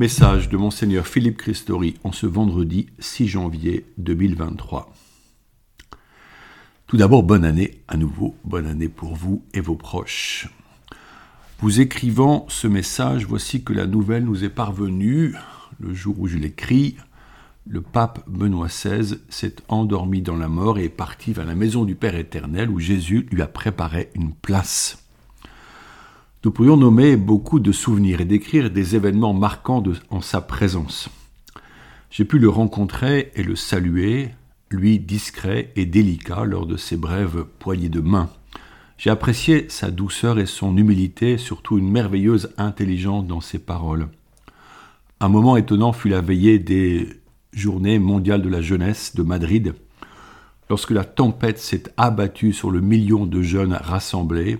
Message de Monseigneur Philippe Christori en ce vendredi 6 janvier 2023. Tout d'abord, bonne année à nouveau, bonne année pour vous et vos proches. Vous écrivant ce message, voici que la nouvelle nous est parvenue le jour où je l'écris. Le pape Benoît XVI s'est endormi dans la mort et est parti vers la maison du Père éternel où Jésus lui a préparé une place. Nous pourrions nommer beaucoup de souvenirs et décrire des événements marquants en sa présence. J'ai pu le rencontrer et le saluer, lui discret et délicat lors de ses brèves poignées de main. J'ai apprécié sa douceur et son humilité, surtout une merveilleuse intelligence dans ses paroles. Un moment étonnant fut la veillée des Journées mondiales de la jeunesse de Madrid, lorsque la tempête s'est abattue sur le million de jeunes rassemblés,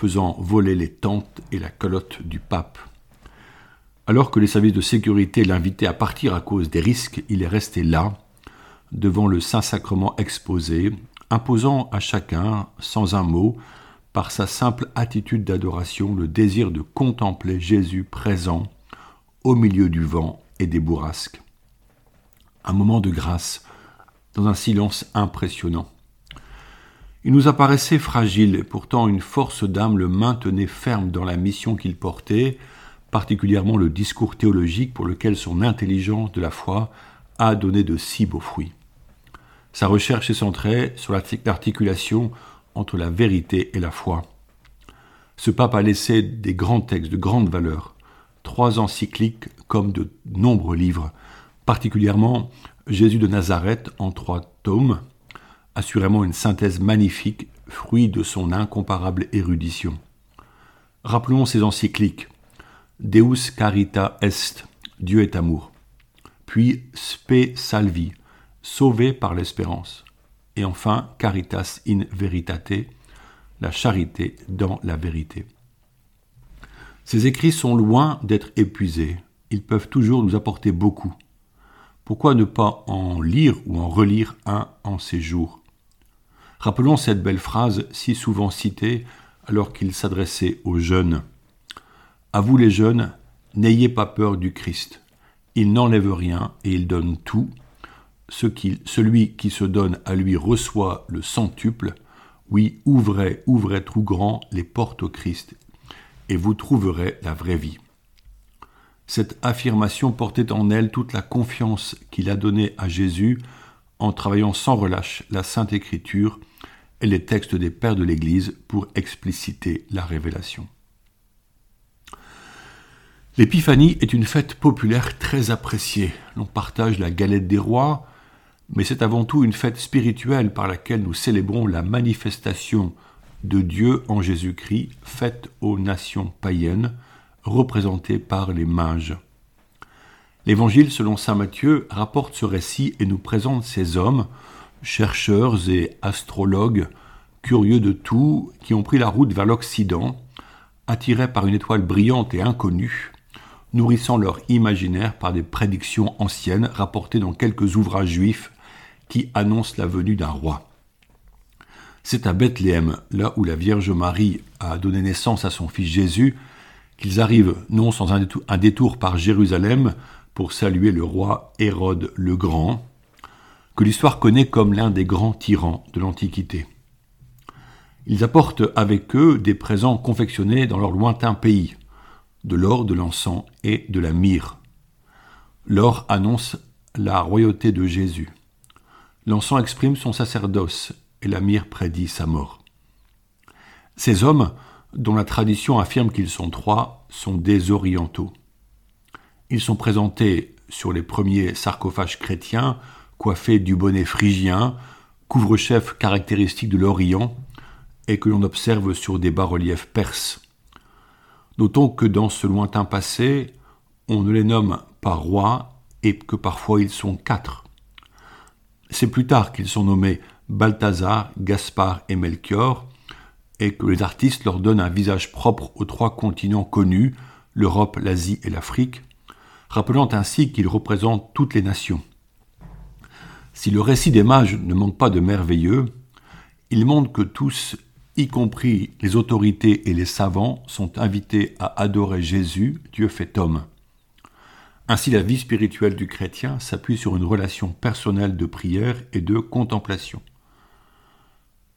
faisant voler les tentes et la calotte du pape. Alors que les services de sécurité l'invitaient à partir à cause des risques, il est resté là, devant le Saint-Sacrement exposé, imposant à chacun, sans un mot, par sa simple attitude d'adoration, le désir de contempler Jésus présent au milieu du vent et des bourrasques. Un moment de grâce, dans un silence impressionnant. Il nous apparaissait fragile, et pourtant une force d'âme le maintenait ferme dans la mission qu'il portait, particulièrement le discours théologique pour lequel son intelligence de la foi a donné de si beaux fruits. Sa recherche est centrée sur l'articulation entre la vérité et la foi. Ce pape a laissé des grands textes de grande valeur, trois encycliques comme de nombreux livres, particulièrement Jésus de Nazareth en trois tomes, assurément une synthèse magnifique, fruit de son incomparable érudition. Rappelons ses encycliques. Deus carita est, Dieu est amour. Puis Spe salvi, sauvé par l'espérance. Et enfin Caritas in veritate, la charité dans la vérité. Ces écrits sont loin d'être épuisés. Ils peuvent toujours nous apporter beaucoup. Pourquoi ne pas en lire ou en relire un en ces jours? Rappelons cette belle phrase si souvent citée alors qu'il s'adressait aux jeunes. À vous les jeunes, n'ayez pas peur du Christ. Il n'enlève rien et il donne tout. Ce celui qui se donne à lui reçoit le centuple. Oui, ouvrez, ouvrez tout grand les portes au Christ, et vous trouverez la vraie vie. Cette affirmation portait en elle toute la confiance qu'il a donnée à Jésus en travaillant sans relâche la Sainte Écriture et les textes des pères de l'Église pour expliciter la révélation. L'épiphanie est une fête populaire très appréciée. L'on partage la galette des rois, mais c'est avant tout une fête spirituelle par laquelle nous célébrons la manifestation de Dieu en Jésus-Christ, faite aux nations païennes, représentées par les mages. L'Évangile selon Saint Matthieu rapporte ce récit et nous présente ces hommes, chercheurs et astrologues, curieux de tout, qui ont pris la route vers l'Occident, attirés par une étoile brillante et inconnue, nourrissant leur imaginaire par des prédictions anciennes rapportées dans quelques ouvrages juifs qui annoncent la venue d'un roi. C'est à Bethléem, là où la Vierge Marie a donné naissance à son fils Jésus, qu'ils arrivent, non sans un détour par Jérusalem, pour saluer le roi Hérode le Grand, que l'histoire connaît comme l'un des grands tyrans de l'Antiquité. Ils apportent avec eux des présents confectionnés dans leur lointain pays, de l'or, de l'encens et de la myrrhe. L'or annonce la royauté de Jésus. L'encens exprime son sacerdoce et la myrrhe prédit sa mort. Ces hommes, dont la tradition affirme qu'ils sont trois, sont des orientaux. Ils sont présentés sur les premiers sarcophages chrétiens, coiffés du bonnet phrygien, couvre-chef caractéristique de l'Orient, et que l'on observe sur des bas-reliefs perses. Notons que dans ce lointain passé, on ne les nomme pas rois et que parfois ils sont quatre. C'est plus tard qu'ils sont nommés Balthazar, Gaspard et Melchior, et que les artistes leur donnent un visage propre aux trois continents connus, l'Europe, l'Asie et l'Afrique, rappelant ainsi qu'ils représentent toutes les nations. Si le récit des mages ne manque pas de merveilleux, il montre que tous, y compris les autorités et les savants, sont invités à adorer Jésus, Dieu fait homme. Ainsi, la vie spirituelle du chrétien s'appuie sur une relation personnelle de prière et de contemplation.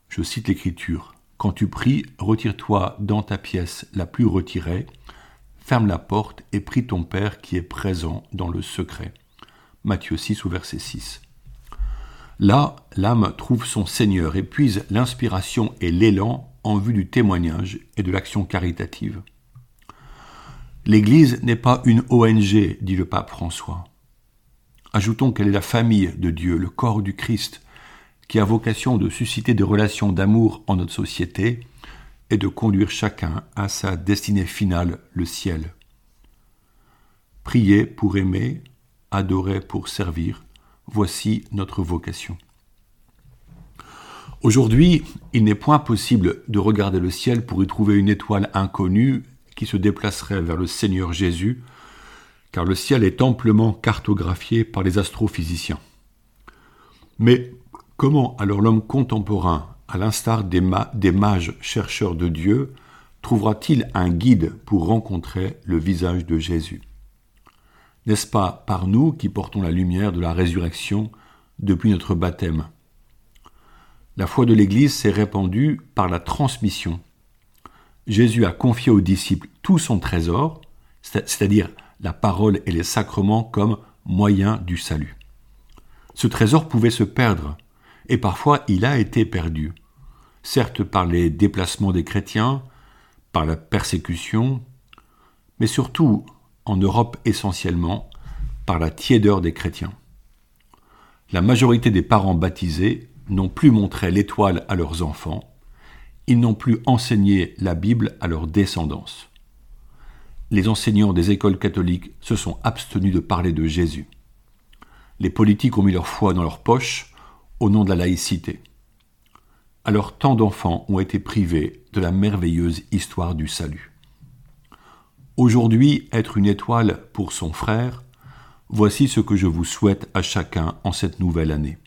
Je cite l'Écriture. Quand tu pries, retire-toi dans ta pièce la plus retirée, ferme la porte et prie ton Père qui est présent dans le secret. Matthieu 6 au verset 6. Là, l'âme trouve son Seigneur et puise l'inspiration et l'élan en vue du témoignage et de l'action caritative. L'Église n'est pas une ONG, dit le pape François. Ajoutons qu'elle est la famille de Dieu, le corps du Christ, qui a vocation de susciter des relations d'amour en notre société et de conduire chacun à sa destinée finale, le ciel. Prier pour aimer, adorer pour servir, voici notre vocation. Aujourd'hui, il n'est point possible de regarder le ciel pour y trouver une étoile inconnue qui se déplacerait vers le Seigneur Jésus, car le ciel est amplement cartographié par les astrophysiciens. Mais comment alors l'homme contemporain, à l'instar des, mages chercheurs de Dieu, trouvera-t-il un guide pour rencontrer le visage de Jésus? N'est-ce pas par nous qui portons la lumière de la résurrection depuis notre baptême la foi de l'Église s'est répandue par la transmission. Jésus a confié aux disciples tout son trésor, c'est-à-dire la parole et les sacrements comme moyen du salut. Ce trésor pouvait se perdre, et parfois il a été perdu, certes par les déplacements des chrétiens, par la persécution, mais surtout, en Europe essentiellement, par la tiédeur des chrétiens. La majorité des parents baptisés n'ont plus montré l'étoile à leurs enfants, ils n'ont plus enseigné la Bible à leur descendance. Les enseignants des écoles catholiques se sont abstenus de parler de Jésus. Les politiques ont mis leur foi dans leur poche au nom de la laïcité. Alors tant d'enfants ont été privés de la merveilleuse histoire du salut. Aujourd'hui, être une étoile pour son frère, voici ce que je vous souhaite à chacun en cette nouvelle année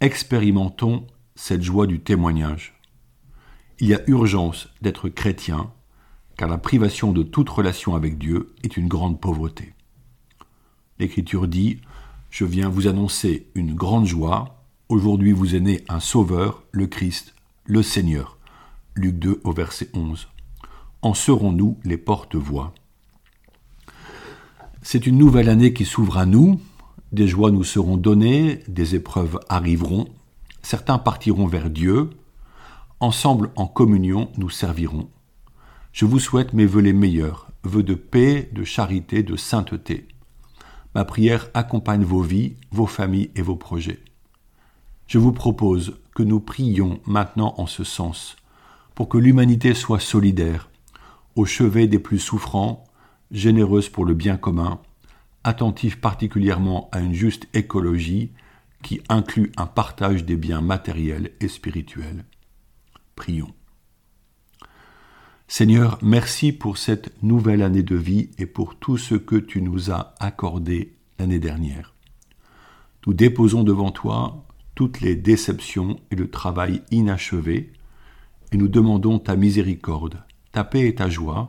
expérimentons cette joie du témoignage. Il y a urgence d'être chrétien, car la privation de toute relation avec Dieu est une grande pauvreté. L'Écriture dit, Je viens vous annoncer une grande joie, aujourd'hui vous est né un Sauveur, le Christ, le Seigneur. Luc 2 au verset 11. En serons-nous les porte-voix? C'est une nouvelle année qui s'ouvre à nous, des joies nous seront données, des épreuves arriveront, certains partiront vers Dieu, ensemble en communion nous servirons. Je vous souhaite mes vœux les meilleurs, vœux de paix, de charité, de sainteté. Ma prière accompagne vos vies, vos familles et vos projets. Je vous propose que nous prions maintenant en ce sens, pour que l'humanité soit solidaire, au chevet des plus souffrants, généreuse pour le bien commun, attentif particulièrement à une juste écologie qui inclut un partage des biens matériels et spirituels. Prions. Seigneur, merci pour cette nouvelle année de vie et pour tout ce que tu nous as accordé l'année dernière. Nous déposons devant toi toutes les déceptions et le travail inachevé, et nous demandons ta miséricorde, ta paix et ta joie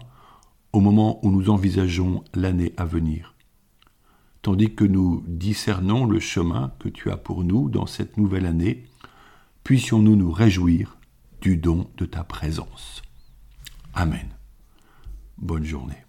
au moment où nous envisageons l'année à venir tandis que nous discernons le chemin que tu as pour nous dans cette nouvelle année, puissions-nous nous réjouir du don de ta présence. Amen. Bonne journée.